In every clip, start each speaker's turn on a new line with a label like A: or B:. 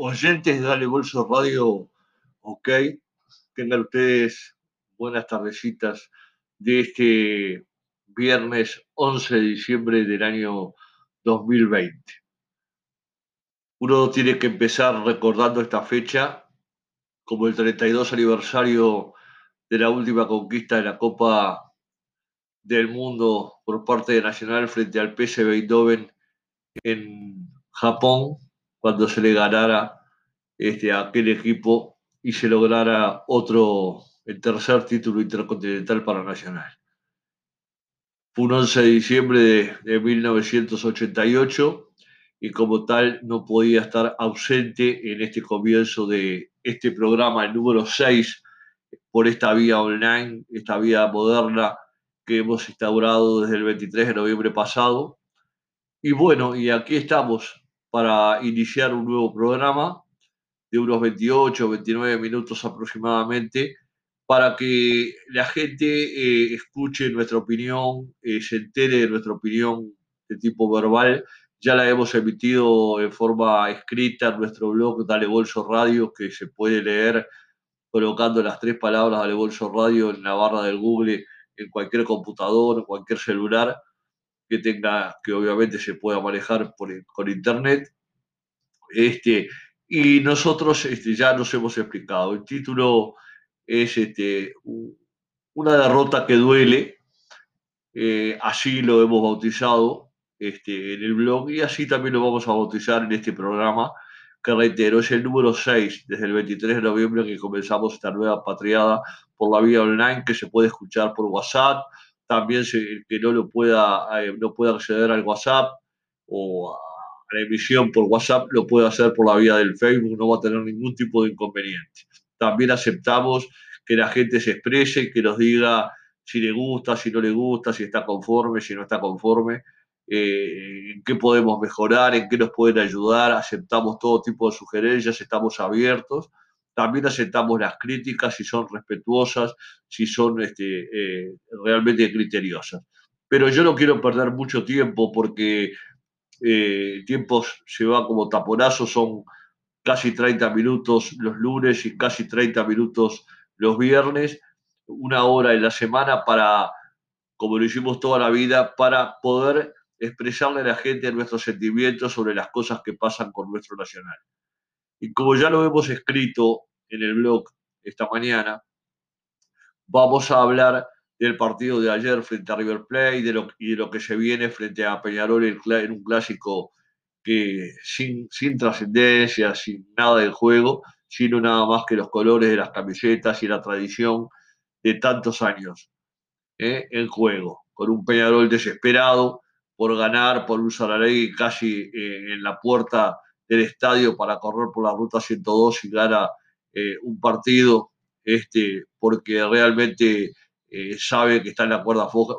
A: oyentes de Dale Bolso Radio, ok, tengan ustedes buenas tardecitas de este viernes 11 de diciembre del año 2020. Uno tiene que empezar recordando esta fecha como el 32 aniversario de la última conquista de la Copa del Mundo por parte de Nacional frente al PSV Eindhoven en Japón cuando se le ganara este, a aquel equipo y se lograra otro, el tercer título intercontinental para Nacional. Fue un 11 de diciembre de, de 1988 y como tal no podía estar ausente en este comienzo de este programa, el número 6, por esta vía online, esta vía moderna que hemos instaurado desde el 23 de noviembre pasado. Y bueno, y aquí estamos para iniciar un nuevo programa de unos 28 29 minutos aproximadamente para que la gente eh, escuche nuestra opinión, eh, se entere de nuestra opinión de tipo verbal. Ya la hemos emitido en forma escrita en nuestro blog Dale Bolso Radio, que se puede leer colocando las tres palabras Dale Bolso Radio en la barra del Google, en cualquier computador, en cualquier celular que tenga, que obviamente se pueda manejar con internet. Este, y nosotros este, ya nos hemos explicado. El título es este, una derrota que duele, eh, así lo hemos bautizado este, en el blog y así también lo vamos a bautizar en este programa, que reitero, es el número 6 desde el 23 de noviembre que comenzamos esta nueva patriada por la vía online que se puede escuchar por WhatsApp, también el que no lo pueda, eh, no pueda acceder al WhatsApp o a la emisión por WhatsApp lo puede hacer por la vía del Facebook, no va a tener ningún tipo de inconveniente. También aceptamos que la gente se exprese, que nos diga si le gusta, si no le gusta, si está conforme, si no está conforme, eh, en qué podemos mejorar, en qué nos pueden ayudar. Aceptamos todo tipo de sugerencias, estamos abiertos. También aceptamos las críticas si son respetuosas, si son este, eh, realmente criteriosas. Pero yo no quiero perder mucho tiempo porque eh, tiempos se va como taponazo, son casi 30 minutos los lunes y casi 30 minutos los viernes, una hora en la semana para, como lo hicimos toda la vida, para poder expresarle a la gente nuestros sentimientos sobre las cosas que pasan con nuestro nacional. Y como ya lo hemos escrito en el blog esta mañana, vamos a hablar del partido de ayer frente a River Plate y de lo, que se viene frente a Peñarol en, un clásico que sin, sin trascendencia, sin nada del juego, sino nada más que los colores de las camisetas y la tradición de tantos años ¿eh? en juego, con un Peñarol desesperado por ganar, por un Saralegui casi eh, en la puerta del estadio para correr por la ruta 102 y gana eh, un partido, este, porque realmente eh, sabe que está en la, cuerda floja,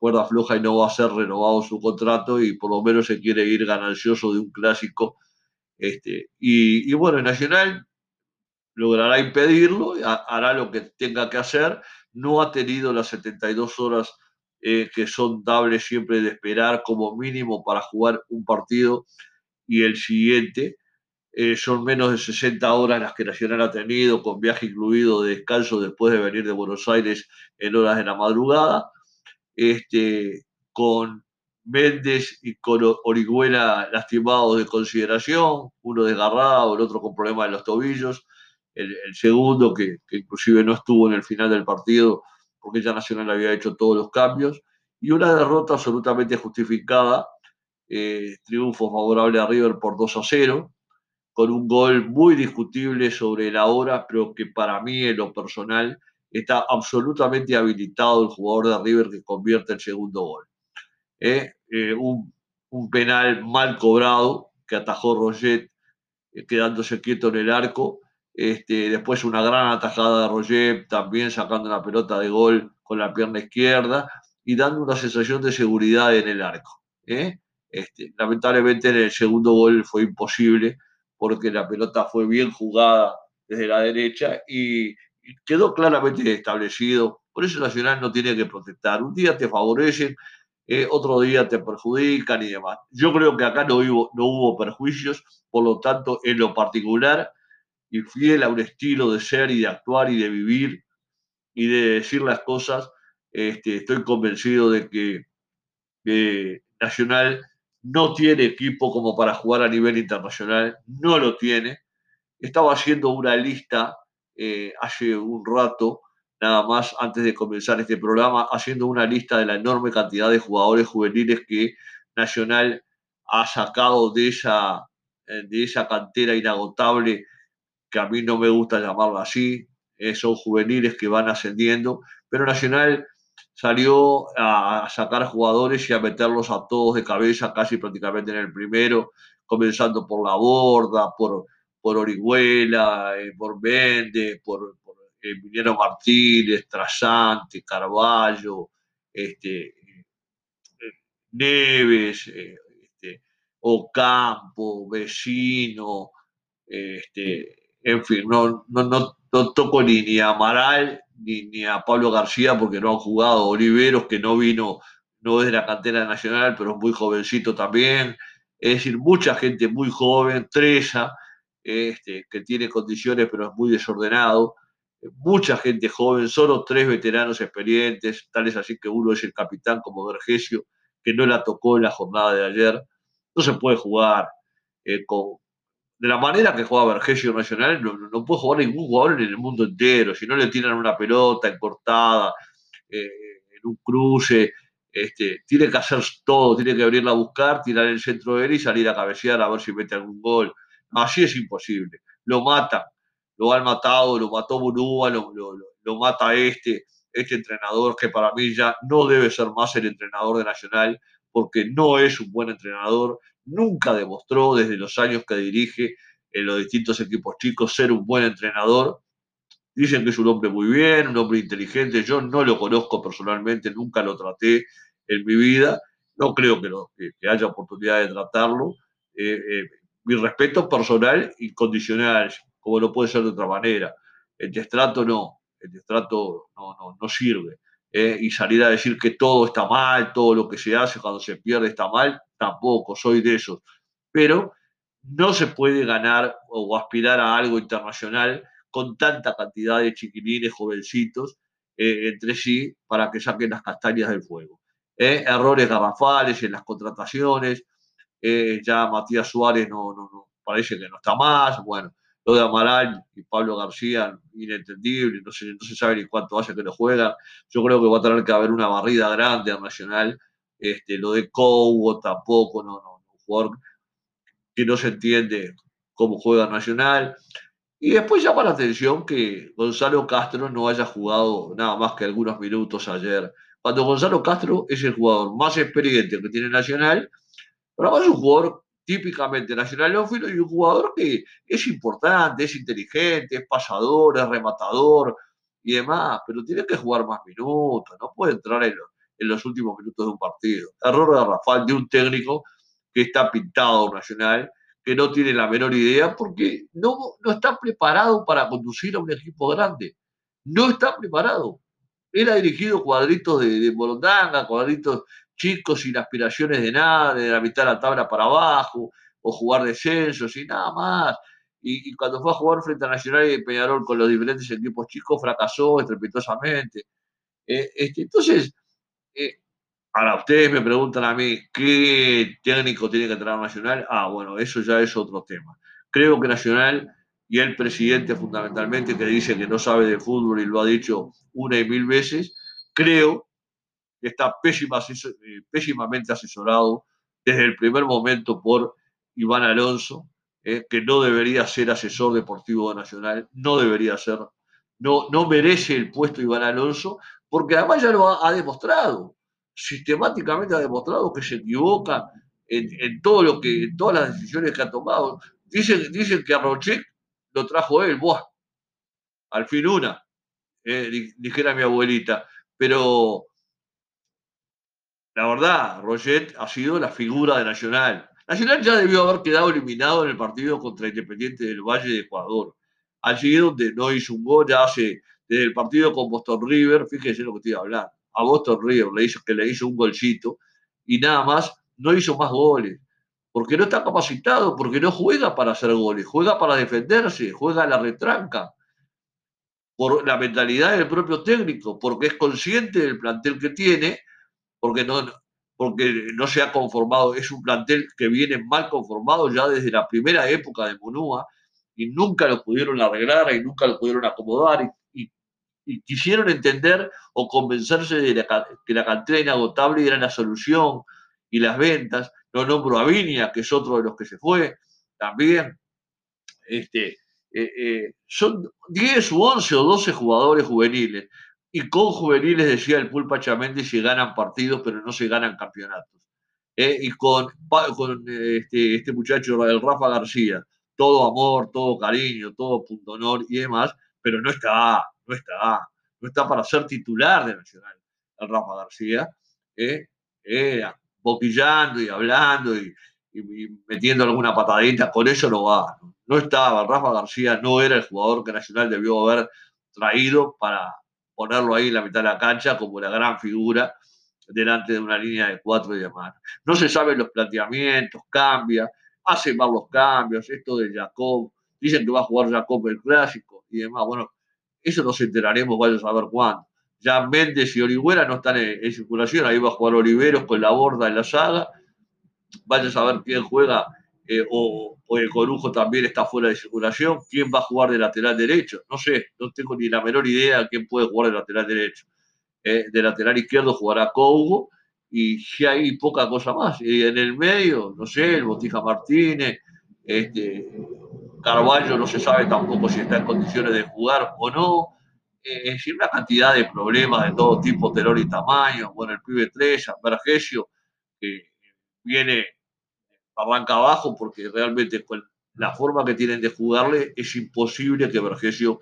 A: cuerda floja y no va a ser renovado su contrato y por lo menos se quiere ir ganancioso de un clásico. Este, y, bueno, Nacional logrará impedirlo, hará lo que tenga que hacer. No ha tenido las 72 horas eh, que son dables siempre de esperar como mínimo para jugar un partido y el siguiente. Eh, son menos de 60 horas las que Nacional ha tenido, con viaje incluido de descanso después de venir de Buenos Aires en horas de la madrugada, este, con Méndez y con Orihuela lastimados de consideración, uno desgarrado, el otro con problemas en los tobillos, el, segundo que, inclusive no estuvo en el final del partido porque ya Nacional había hecho todos los cambios, y una derrota absolutamente justificada, eh, triunfo favorable a River por 2 a 0, con un gol muy discutible sobre la hora, pero que para mí en lo personal está absolutamente habilitado el jugador de River que convierte el segundo gol. Eh, eh, un, penal mal cobrado que atajó Roget quedándose quieto en el arco. Este, después una gran atajada de Roget también sacando una pelota de gol con la pierna izquierda y dando una sensación de seguridad en el arco. Este, lamentablemente en el segundo gol fue imposible porque la pelota fue bien jugada desde la derecha y, quedó claramente establecido. Por eso Nacional no tiene que protestar. Un día te favorecen eh, otro día te perjudican y demás. Yo creo que acá no hubo, no hubo perjuicios, por lo tanto, en lo particular, y fiel a un estilo de ser y de actuar y de vivir y de decir las cosas, este, estoy convencido de que Nacional no tiene equipo como para jugar a nivel internacional, no lo tiene. Estaba haciendo una lista eh, hace un rato, nada más antes de comenzar este programa, haciendo una lista de la enorme cantidad de jugadores juveniles que Nacional ha sacado de esa, eh, de esa cantera inagotable, que a mí no me gusta llamarla así, eh, son juveniles que van ascendiendo, pero Nacional salió a sacar jugadores y a meterlos a todos de cabeza casi prácticamente en el primero, comenzando por La Borda, por, por Orihuela, eh, por Méndez, por, por Martínez, Trasante, Carballo, este, eh, Neves, eh, este, Ocampo, Vecino, este, en fin, no, no, no, no toco ni, ni Amaral ni, a Pablo García porque no han jugado, Oliveros que no vino, no es de la cantera nacional, pero es muy jovencito también. Es decir, mucha gente muy joven, Treza, este, que tiene condiciones pero es muy desordenado. Mucha gente joven, solo tres veteranos experientes, tales así que uno es el capitán como Vergesio, que no la tocó en la jornada de ayer. No se puede jugar eh, con, de la manera que juega Vergesio Nacional, no, puede jugar ningún jugador en el mundo entero. Si no le tiran una pelota en cortada, eh, en un cruce, este, tiene que hacer todo, tiene que abrirla a buscar, tirar el centro de él y salir a cabecear a ver si mete algún gol. Así es imposible. Lo matan, lo han matado, lo mató Burúa, lo, lo, mata este, este entrenador que para mí ya no debe ser más el entrenador de Nacional porque no es un buen entrenador, nunca demostró desde los años que dirige en los distintos equipos chicos ser un buen entrenador. Dicen que es un hombre muy bien, un hombre inteligente. Yo no lo conozco personalmente, nunca lo traté en mi vida. No creo que, haya oportunidad de tratarlo. Eh, eh, mi respeto personal incondicional, como no puede ser de otra manera. El destrato no, el destrato no, no, no sirve. Eh, y salir a decir que todo está mal, todo lo que se hace cuando se pierde está mal, tampoco, soy de esos. Pero no se puede ganar o aspirar a algo internacional con tanta cantidad de chiquilines, jovencitos, eh, entre sí, para que saquen las castañas del fuego. Eh, errores garrafales en las contrataciones, ya Matías Suárez no, no, no, parece que no está más, bueno, lo de Amaral y Pablo García, inentendible, no se, no se sabe ni cuánto hace que lo juegan. Yo creo que va a tener que haber una barrida grande al Nacional. Este, lo de Cobo tampoco, no, no, un jugador que no se entiende cómo juega Nacional. Y después llama la atención que Gonzalo Castro no haya jugado nada más que algunos minutos ayer. Cuando Gonzalo Castro es el jugador más experiente que tiene Nacional, pero además es un jugador típicamente nacionalófilo y un jugador que es importante, es inteligente, es pasador, es rematador y demás, pero tiene que jugar más minutos, no puede entrar en, los últimos minutos de un partido. Error de Rafael, de un técnico que está pintado nacional, que no tiene la menor idea porque no, no está preparado para conducir a un equipo grande. No está preparado. Él ha dirigido cuadritos de, de cuadritos chicos sin aspiraciones de nada, de la mitad de la tabla para abajo, o jugar descensos y nada más. Y, cuando fue a jugar frente a Nacional y Peñarol con los diferentes equipos chicos, fracasó estrepitosamente. Eh, este, entonces, eh, ahora ustedes me preguntan a mí qué técnico tiene que entrar Nacional. Ah, bueno, eso ya es otro tema. Creo que Nacional y el presidente fundamentalmente, que dice que no sabe de fútbol y lo ha dicho una y mil veces, creo está eh, pésimamente asesorado desde el primer momento por Iván Alonso, eh, que no debería ser asesor deportivo Nacional, no debería ser, no, no merece el puesto Iván Alonso, porque además ya lo ha, demostrado, sistemáticamente ha demostrado que se equivoca en, todo lo que, en todas las decisiones que ha tomado. Dicen, dicen que a Rochet lo trajo él, ¡buah! Al fin una, eh, dijera mi abuelita. Pero la verdad, Roget ha sido la figura de Nacional. Nacional ya debió haber quedado eliminado en el partido contra Independiente del Valle de Ecuador. Allí donde no hizo un gol, ya hace desde el partido con Boston River, fíjense lo que estoy hablando. A Boston River le hizo, que le hizo un golcito, y nada más, no hizo más goles. Porque no está capacitado, porque no juega para hacer goles, juega para defenderse, juega a la retranca. Por la mentalidad del propio técnico, porque es consciente del plantel que tiene, porque no, porque no se ha conformado, es un plantel que viene mal conformado ya desde la primera época de Monúa y nunca lo pudieron arreglar y nunca lo pudieron acomodar y, quisieron entender o convencerse de que la cantera inagotable era la solución y las ventas. No nombro a Viña, que es otro de los que se fue también. Este, eh, eh, son 10 u 11 o 12 jugadores juveniles. Y con juveniles, decía el Pulpa Chamendi, se ganan partidos, pero no se ganan campeonatos. Eh, y con, este, este muchacho, el Rafa García, todo amor, todo cariño, todo punto honor y demás, pero no está, no está, no está para ser titular de Nacional, el Rafa García, eh, boquillando y hablando y, metiendo alguna patadita, con eso no va. No estaba, Rafa García no era el jugador que Nacional debió haber traído para ponerlo ahí en la mitad de la cancha como la gran figura delante de una línea de cuatro y demás. No se saben los planteamientos, cambia hace mal los cambios, esto de Jacob, dicen que va a jugar Jacob el clásico y demás. Bueno, eso nos enteraremos, vaya a saber cuándo. Ya Méndez y Orihuela no están en, circulación, ahí va a jugar Oliveros con la borda en la saga. Vaya a saber quién juega, eh, o, el Corujo también está fuera de circulación. ¿Quién va a jugar de lateral derecho? No sé, no tengo ni la menor idea de quién puede jugar de lateral derecho. Eh, de lateral izquierdo jugará Cougo y si hay poca cosa más. Y en el medio, no sé, el Botija Martínez, este, Carballo no se sabe tampoco si está en condiciones de jugar o no. Eh, es decir, una cantidad de problemas de todo tipo, terror y tamaño. Bueno, el pibe Trella, Vergesio, que viene arranca abajo porque realmente con la forma que tienen de jugarle es imposible que Vergesio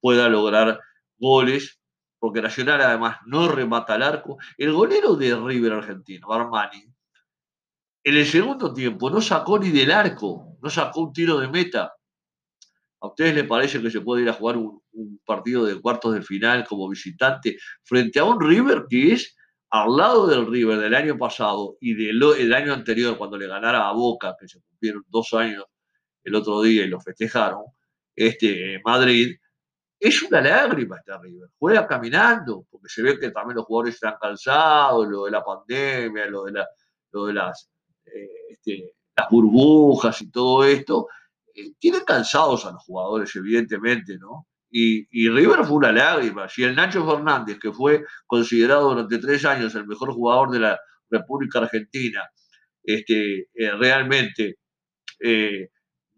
A: pueda lograr goles porque Nacional además no remata al arco. El golero de River Argentino, Armani, en el segundo tiempo no sacó ni del arco, no sacó un tiro de meta. ¿A ustedes les parece que se puede ir a jugar un, partido de cuartos de final como visitante frente a un River que es al lado del River del año pasado y del año anterior cuando le ganara a Boca, que se cumplieron dos años el otro día y lo festejaron, este, Madrid, es una lágrima este River. Juega caminando, porque se ve que también los jugadores están cansados, lo de la pandemia, lo de, lo de las, eh, este, las burbujas y todo esto. Eh, tienen cansados a los jugadores, evidentemente, ¿no? Y, River fue una lágrima. Si el Nacho Fernández, que fue considerado durante tres años el mejor jugador de la República Argentina, este, eh, realmente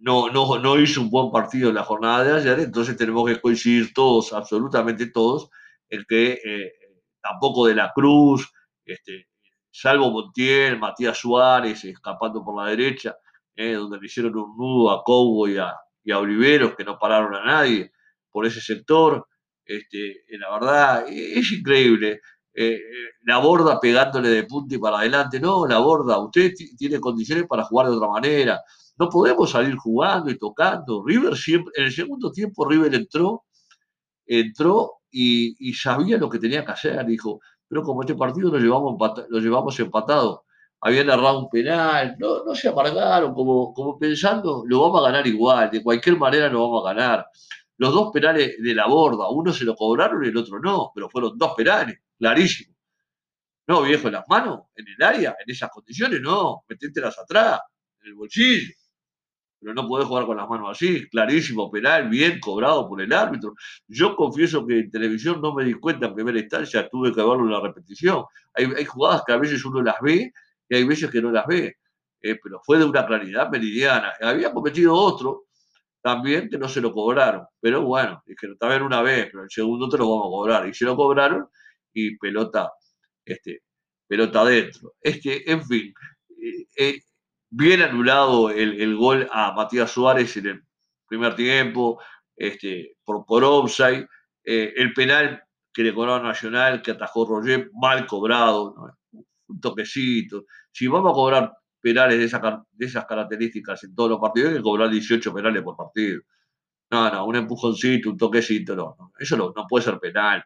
A: no, no, no hizo un buen partido en la jornada de ayer, entonces tenemos que coincidir todos, absolutamente todos, en que eh, tampoco de la Cruz, este, salvo Montiel, Matías Suárez escapando por la derecha, eh, donde le hicieron un nudo a Cobo y a, Oliveros, que no pararon a nadie por ese sector. Este, eh, la verdad, es increíble. la borda pegándole de punta y para adelante. No, la borda, usted tiene condiciones para jugar de otra manera. No podemos salir jugando y tocando. River siempre, en el segundo tiempo River entró, entró y, sabía lo que tenía que hacer. Dijo, pero como este partido lo llevamos, lo llevamos empatado, habían errado un penal, no, no se amargaron, como, como pensando, lo vamos a ganar igual, de cualquier manera lo vamos a ganar. Los dos penales de la borda, uno se lo cobraron y el otro no, pero fueron dos penales, clarísimo. No, viejo, en las manos, en el área, en esas condiciones, no, metételas atrás, en el bolsillo pero no podés jugar con las manos así, clarísimo, penal, bien cobrado por el árbitro. Yo confieso que en televisión no me di cuenta en primera instancia, tuve que verlo en la repetición. Hay, jugadas que a veces uno las ve y hay veces que no las ve, eh, pero fue de una claridad meridiana. Había cometido otro también que no se lo cobraron, pero bueno, dijeron, también una vez, pero el segundo te lo vamos a cobrar. Y se lo cobraron y pelota, este, pelota adentro. Es que, en fin, eh, eh, bien anulado el, gol a Matías Suárez en el primer tiempo, este, por, por offside, eh, el penal que le cobró Nacional, que atajó Roger, mal cobrado, un toquecito. Si vamos a cobrar penales de, de esas características en todos los partidos, hay que cobrar 18 penales por partido. No, no, un empujoncito, un toquecito, no, eso no, no puede ser penal.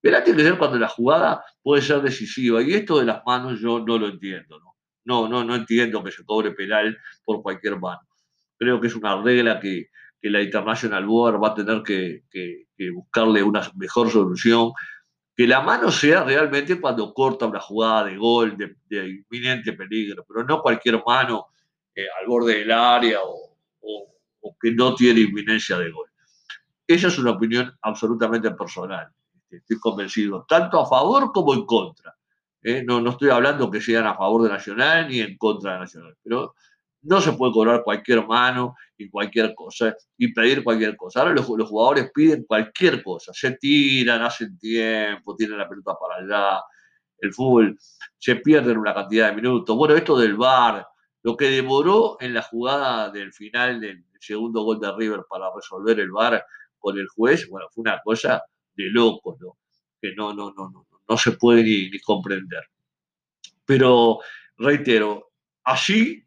A: Penal tiene que ser cuando la jugada puede ser decisiva. Y esto de las manos yo no lo entiendo. ¿no? No, no, no entiendo que se cobre penal por cualquier mano. Creo que es una regla que, la International Board va a tener que, buscarle una mejor solución. Que la mano sea realmente cuando corta una jugada de gol, de, inminente peligro, pero no cualquier mano eh, al borde del área o, que no tiene inminencia de gol. Esa es una opinión absolutamente personal. Estoy convencido, tanto a favor como en contra. ¿eh? No, no estoy hablando que sean a favor de Nacional ni en contra de Nacional, pero no se puede cobrar cualquier mano y cualquier cosa y pedir cualquier cosa. Ahora los, jugadores piden cualquier cosa, se tiran, hacen tiempo, tienen la pelota para allá, el fútbol, se pierden una cantidad de minutos. Bueno, esto del VAR, lo que demoró en la jugada del final del segundo gol de River para resolver el VAR con el juez, bueno, fue una cosa de loco, ¿no? Que no, no, no, no, no se puede ni, comprender. Pero, reitero, allí,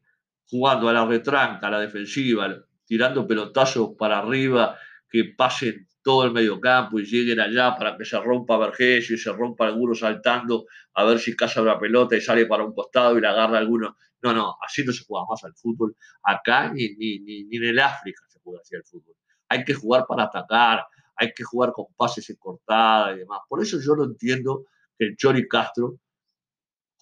A: jugando a la retranca, a la defensiva, tirando pelotazos para arriba, que pasen todo el medio campo y lleguen allá para que se rompa Vergesio y se rompa alguno saltando a ver si caza la pelota y sale para un costado y la agarra alguno. No, no, así no se juega más al fútbol. Acá ni, ni, ni, ni en el África se juega así al fútbol. Hay que jugar para atacar, hay que jugar con pases en cortada y demás. Por eso yo no entiendo que el Chori Castro,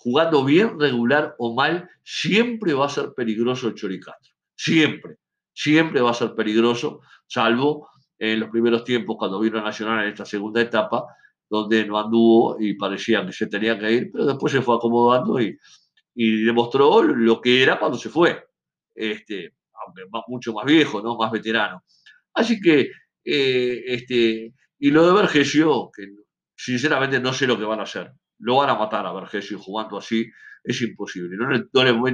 A: jugando bien, regular o mal, siempre va a ser peligroso el Chori Castro. Siempre, siempre va a ser peligroso, salvo en los primeros tiempos cuando vino a Nacional en esta segunda etapa, donde no anduvo y parecía que se tenía que ir, pero después se fue acomodando y, demostró lo que era cuando se fue, este, aunque mucho más viejo, ¿no? más veterano. Así que eh, este, y lo de Vergesio, que sinceramente no sé lo que van a hacer. Lo van a matar a Vergesio jugando así, es imposible. No le,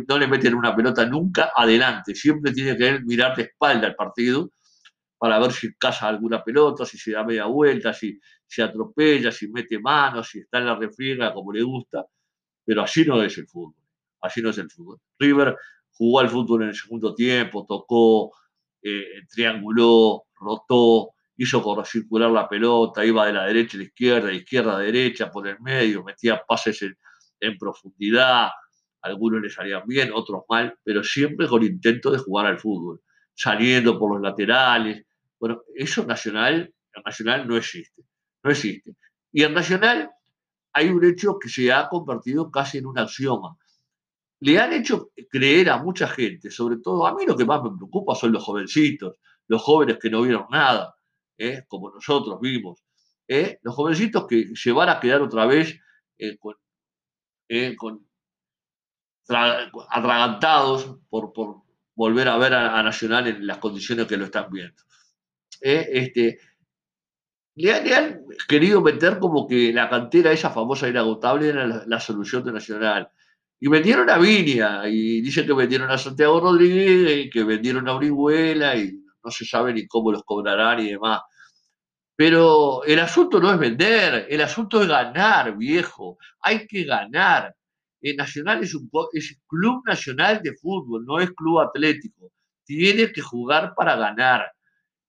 A: no, le, meten una pelota nunca adelante. Siempre tiene que mirar de espalda al partido para ver si caza alguna pelota, si se da media vuelta, si se atropella, si mete manos, si está en la refriega como le gusta. Pero así no es el fútbol. Así no es el fútbol. River jugó al fútbol en el segundo tiempo, tocó, eh, trianguló, rotó, hizo circular la pelota, iba de la derecha a la izquierda, de izquierda a derecha, por el medio, metía pases en, profundidad, algunos le salían bien, otros mal, pero siempre con intento de jugar al fútbol, saliendo por los laterales. Bueno, eso Nacional, en Nacional no existe, no existe. Y en Nacional hay un hecho que se ha convertido casi en un axioma. Le han hecho creer a mucha gente, sobre todo a mí lo que más me preocupa son los jovencitos, los jóvenes que no vieron nada, ¿eh? como nosotros vimos, ¿eh? los jovencitos que se van a quedar otra vez eh, con, atragantados por, volver a ver a, Nacional en las condiciones que lo están viendo. Este, le, han querido meter como que la cantera esa famosa inagotable era la, solución de Nacional. Y vendieron a Viña, y dicen que vendieron a Santiago Rodríguez, y que vendieron a Orihuela, y no se sabe ni cómo los cobrarán y demás. Pero el asunto no es vender, el asunto es ganar, viejo. Hay que ganar. El Nacional es un es club nacional de fútbol, no es club atlético. Tiene que jugar para ganar.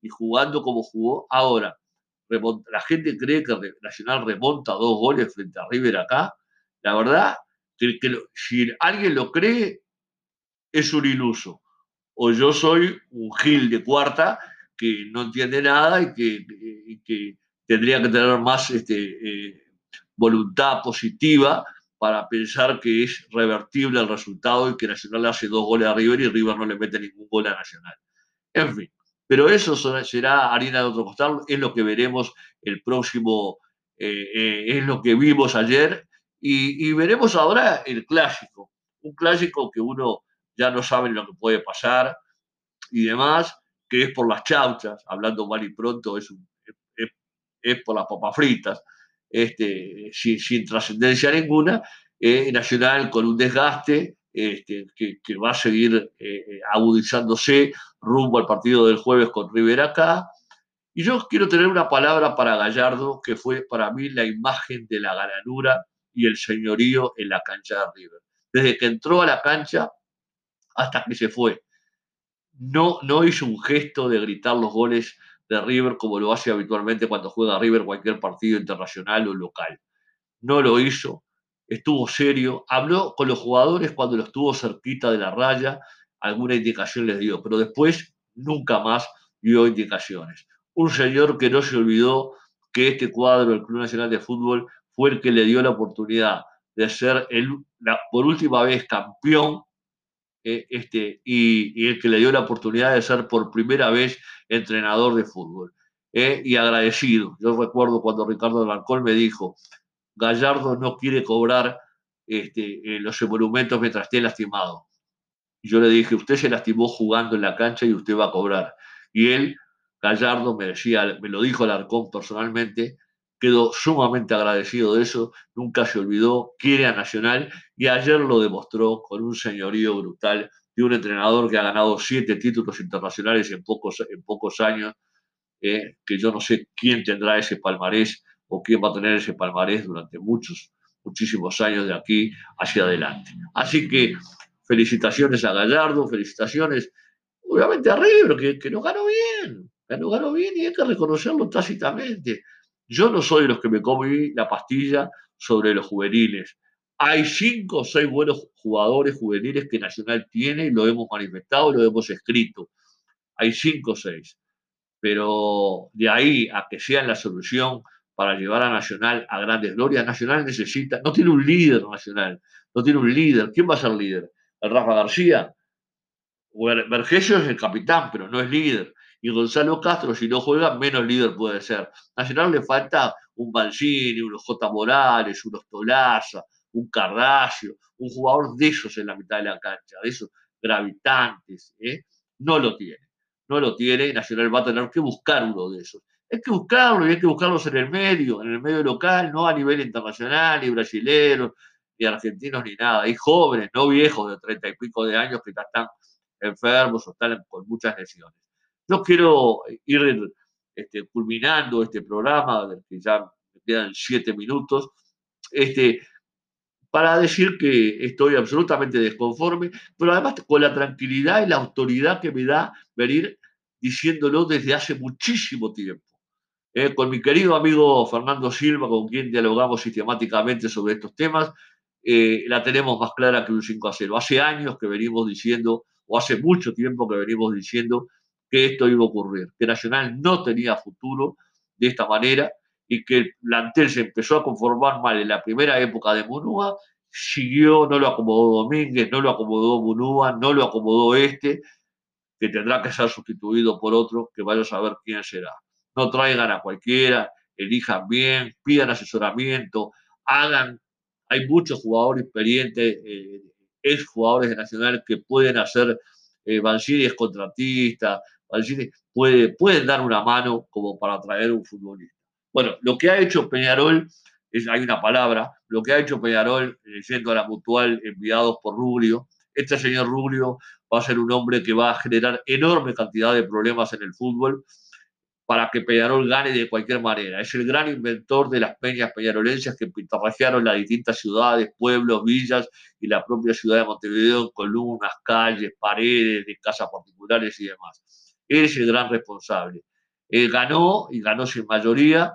A: Y jugando como jugó ahora. la gente cree que Nacional remonta dos goles frente a River acá. La verdad, que, si alguien lo cree, es un iluso. O yo soy un gil de cuarta que no entiende nada y que, tendría que tener más este, eh, voluntad positiva para pensar que es revertible el resultado y que Nacional hace dos goles a River y River no le mete ningún gol a Nacional. En fin, pero eso será harina de otro costal, es lo que veremos el próximo, eh, eh, es lo que vimos ayer y, y, veremos ahora el clásico, un clásico que uno ya no sabe lo que puede pasar y demás, que es por las chauchas, hablando mal y pronto, es, es, por las papas fritas, este, sin, trascendencia ninguna, eh, Nacional con un desgaste este, que, va a seguir eh, eh, agudizándose rumbo al partido del jueves con River acá. Y yo quiero tener una palabra para Gallardo, que fue para mí la imagen de la galanura y el señorío en la cancha de River. Desde que entró a la cancha hasta que se fue no, no hizo un gesto de gritar los goles de River como lo hace habitualmente cuando juega River cualquier partido internacional o local. No lo hizo, estuvo serio, habló con los jugadores cuando lo estuvo cerquita de la raya, alguna indicación les dio, pero después nunca más dio indicaciones. Un señor que no se olvidó que este cuadro del Club Nacional de Fútbol fue el que le dio la oportunidad de ser el, por última vez campeón eh, este, y, el que le dio la oportunidad de ser por primera vez entrenador de fútbol. Eh, y agradecido. Yo recuerdo cuando Ricardo Blancón me dijo, Gallardo no quiere cobrar este, eh, los emolumentos mientras esté lastimado. Yo le dije, usted se lastimó jugando en la cancha y usted va a cobrar. Y él, Gallardo, me decía, me lo dijo Alarcón personalmente, quedó sumamente agradecido de eso, nunca se olvidó, quiere a Nacional y ayer lo demostró con un señorío brutal de un entrenador que ha ganado siete títulos internacionales en pocos, en pocos años, eh, que yo no sé quién tendrá ese palmarés o quién va a tener ese palmarés durante muchos, muchísimos años de aquí hacia adelante. Así que felicitaciones a Gallardo, felicitaciones obviamente a River, que, que nos ganó bien, que nos ganó bien y hay que reconocerlo tácitamente. Yo no soy de los que me comí la pastilla sobre los juveniles. Hay cinco o seis buenos jugadores juveniles que Nacional tiene y lo hemos manifestado, lo hemos escrito. Hay cinco o seis. Pero de ahí a que sean la solución para llevar a Nacional a grandes glorias, Nacional necesita, no tiene un líder Nacional, no tiene un líder. ¿Quién va a ser líder? ¿El Rafa García? Vergesio es el capitán, pero no es líder y Gonzalo Castro, si no juega, menos líder puede ser. Nacional le falta un Balcini, unos J. Morales, unos Tolaza, un Carrasio, un jugador de esos en la mitad de la cancha, de esos gravitantes. ¿eh? No lo tiene, no lo tiene Nacional va a tener que buscar uno de esos. Hay que buscarlo y hay que buscarlos en el medio, en el medio local, no a nivel internacional, ni brasileños, ni argentinos, ni nada. Hay jóvenes, no viejos de treinta y pico de años que están enfermos o están con muchas lesiones. Yo quiero ir este, culminando este programa, que ya me quedan siete minutos, este, para decir que estoy absolutamente desconforme, pero además con la tranquilidad y la autoridad que me da venir diciéndolo desde hace muchísimo tiempo. Eh, con mi querido amigo Fernando Silva, con quien dialogamos sistemáticamente sobre estos temas, eh, la tenemos más clara que un 5 a 0. Hace años que venimos diciendo, o hace mucho tiempo que venimos diciendo, que esto iba a ocurrir, que Nacional no tenía futuro de esta manera y que el plantel se empezó a conformar mal en la primera época de Munúa, siguió, no lo acomodó Domínguez, no lo acomodó Munúa, no lo acomodó este, que tendrá que ser sustituido por otro, que vaya a saber quién será. No traigan a cualquiera, elijan bien, pidan asesoramiento, hagan, hay muchos jugadores experientes, eh, ex jugadores de Nacional que pueden hacer, eh, es contratista, puede, pueden dar una mano como para atraer un futbolista. Bueno, lo que ha hecho Peñarol, es, hay una palabra, lo que ha hecho Peñarol, yendo a la mutual enviados por Rubio, este señor Rubio va a ser un hombre que va a generar enorme cantidad de problemas en el fútbol para que Peñarol gane de cualquier manera. Es el gran inventor de las peñas peñarolenses que pintarrajearon las distintas ciudades, pueblos, villas y la propia ciudad de Montevideo, columnas, calles, paredes de casas particulares y demás es el gran responsable. Él ganó y ganó sin mayoría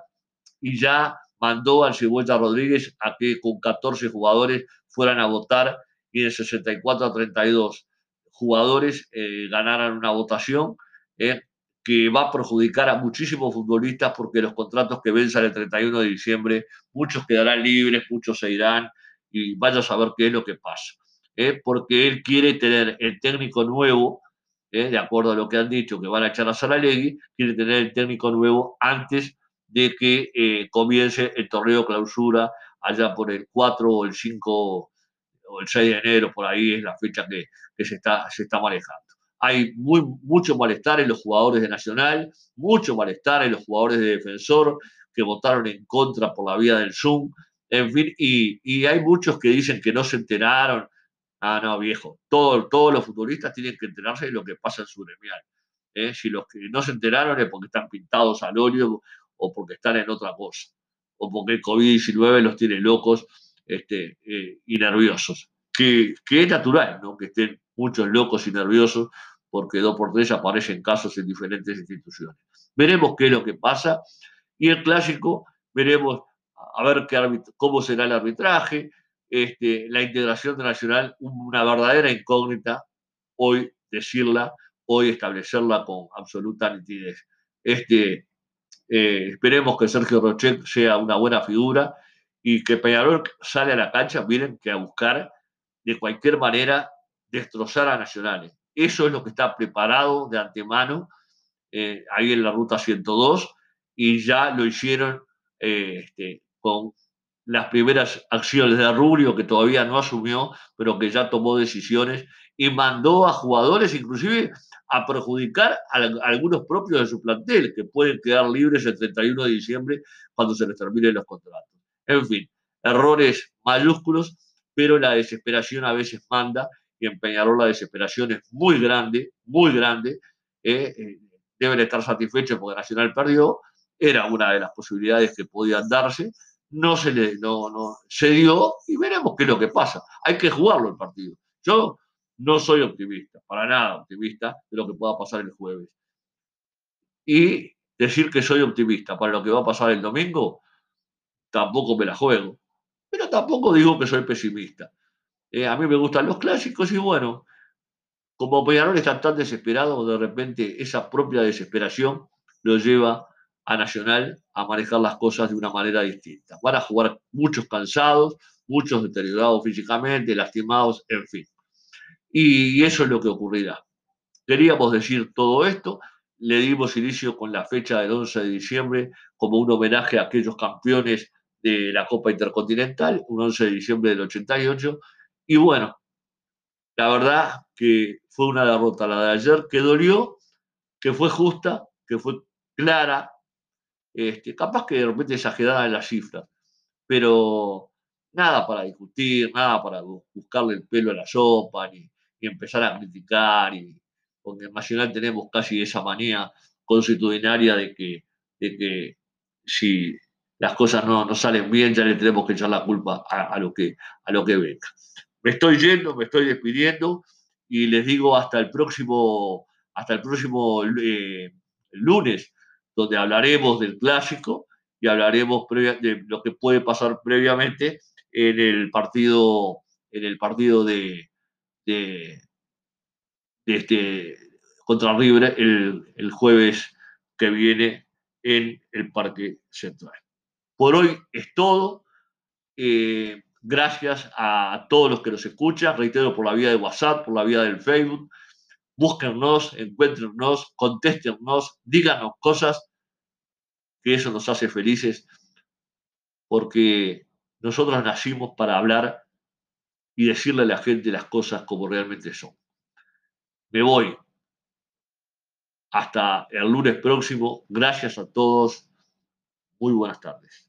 A: y ya mandó al Cebolla Rodríguez a que con 14 jugadores fueran a votar y de 64 a 32 jugadores eh, ganaran una votación eh, que va a perjudicar a muchísimos futbolistas porque los contratos que venzan el 31 de diciembre, muchos quedarán libres, muchos se irán y vaya a saber qué es lo que pasa. Eh, porque él quiere tener el técnico nuevo ¿eh? de acuerdo a lo que han dicho, que van a echar a Saralegui, quiere tener el técnico nuevo antes de que eh, comience el torneo clausura allá por el 4 o el 5 o el 6 de enero, por ahí es la fecha que, se, está, se está manejando. Hay muy, mucho malestar en los jugadores de Nacional, mucho malestar en los jugadores de Defensor que votaron en contra por la vía del Zoom, en fin, y, y hay muchos que dicen que no se enteraron Ah, no, viejo. todos los futbolistas tienen que enterarse de lo que pasa en su gremial. ¿eh? Si los que no se enteraron es porque están pintados al óleo o porque están en otra cosa. O porque el COVID-19 los tiene locos este, eh, y nerviosos. Que, es natural, ¿no? Que estén muchos locos y nerviosos porque dos por tres aparecen casos en diferentes instituciones. Veremos qué es lo que pasa y el clásico veremos a ver qué cómo será el arbitraje, este, la integración Nacional, una verdadera incógnita, hoy decirla, hoy establecerla con absoluta nitidez. Este, eh, esperemos que Sergio Rochet sea una buena figura y que Peñarol sale a la cancha, miren, que a buscar de cualquier manera destrozar a Nacionales. Eso es lo que está preparado de antemano eh, ahí en la ruta 102 y ya lo hicieron eh, este, con las primeras acciones de Rubio, que todavía no asumió, pero que ya tomó decisiones y mandó a jugadores inclusive a perjudicar a, algunos propios de su plantel, que pueden quedar libres el 31 de diciembre cuando se les terminen los contratos. En fin, errores mayúsculos, pero la desesperación a veces manda y en Peñarol la desesperación es muy grande, muy grande. Eh, eh, deben estar satisfechos porque Nacional perdió, era una de las posibilidades que podían darse, no se le no, no, se dio y veremos qué es lo que pasa. Hay que jugarlo el partido. Yo no soy optimista, para nada optimista de lo que pueda pasar el jueves. Y decir que soy optimista para lo que va a pasar el domingo, tampoco me la juego. Pero tampoco digo que soy pesimista. Eh, a mí me gustan los clásicos y bueno, como Peñarol está tan desesperado, de repente esa propia desesperación lo lleva a Nacional a manejar las cosas de una manera distinta. Van a jugar muchos cansados, muchos deteriorados físicamente, lastimados, en fin. Y eso es lo que ocurrirá. Queríamos decir todo esto, le dimos inicio con la fecha del 11 de diciembre como un homenaje a aquellos campeones de la Copa Intercontinental, un 11 de diciembre del 88. Y bueno, la verdad que fue una derrota la de ayer que dolió, que fue justa, que fue clara, este, capaz que de repente exagerada en la cifra, pero nada para discutir, nada para buscarle el pelo a la sopa, ni, empezar a criticar, y, porque en Nacional tenemos casi esa manía constitucionaria de que, de que si las cosas no, no, salen bien, ya le tenemos que echar la culpa a, lo que, a lo que venga. Me estoy yendo, me estoy despidiendo y les digo hasta el próximo, hasta el próximo eh, lunes donde hablaremos del clásico y hablaremos de lo que puede pasar previamente en el partido, en el partido de, de, este, contra River el, jueves que viene en el Parque Central. Por hoy es todo. Eh, gracias a todos los que nos escuchan, reitero, por la vía de WhatsApp, por la vía del Facebook búsquennos, encuéntrennos, contéstennos, díganos cosas, que eso nos hace felices, porque nosotros nacimos para hablar y decirle a la gente las cosas como realmente son. Me voy. Hasta el lunes próximo. Gracias a todos. Muy buenas tardes.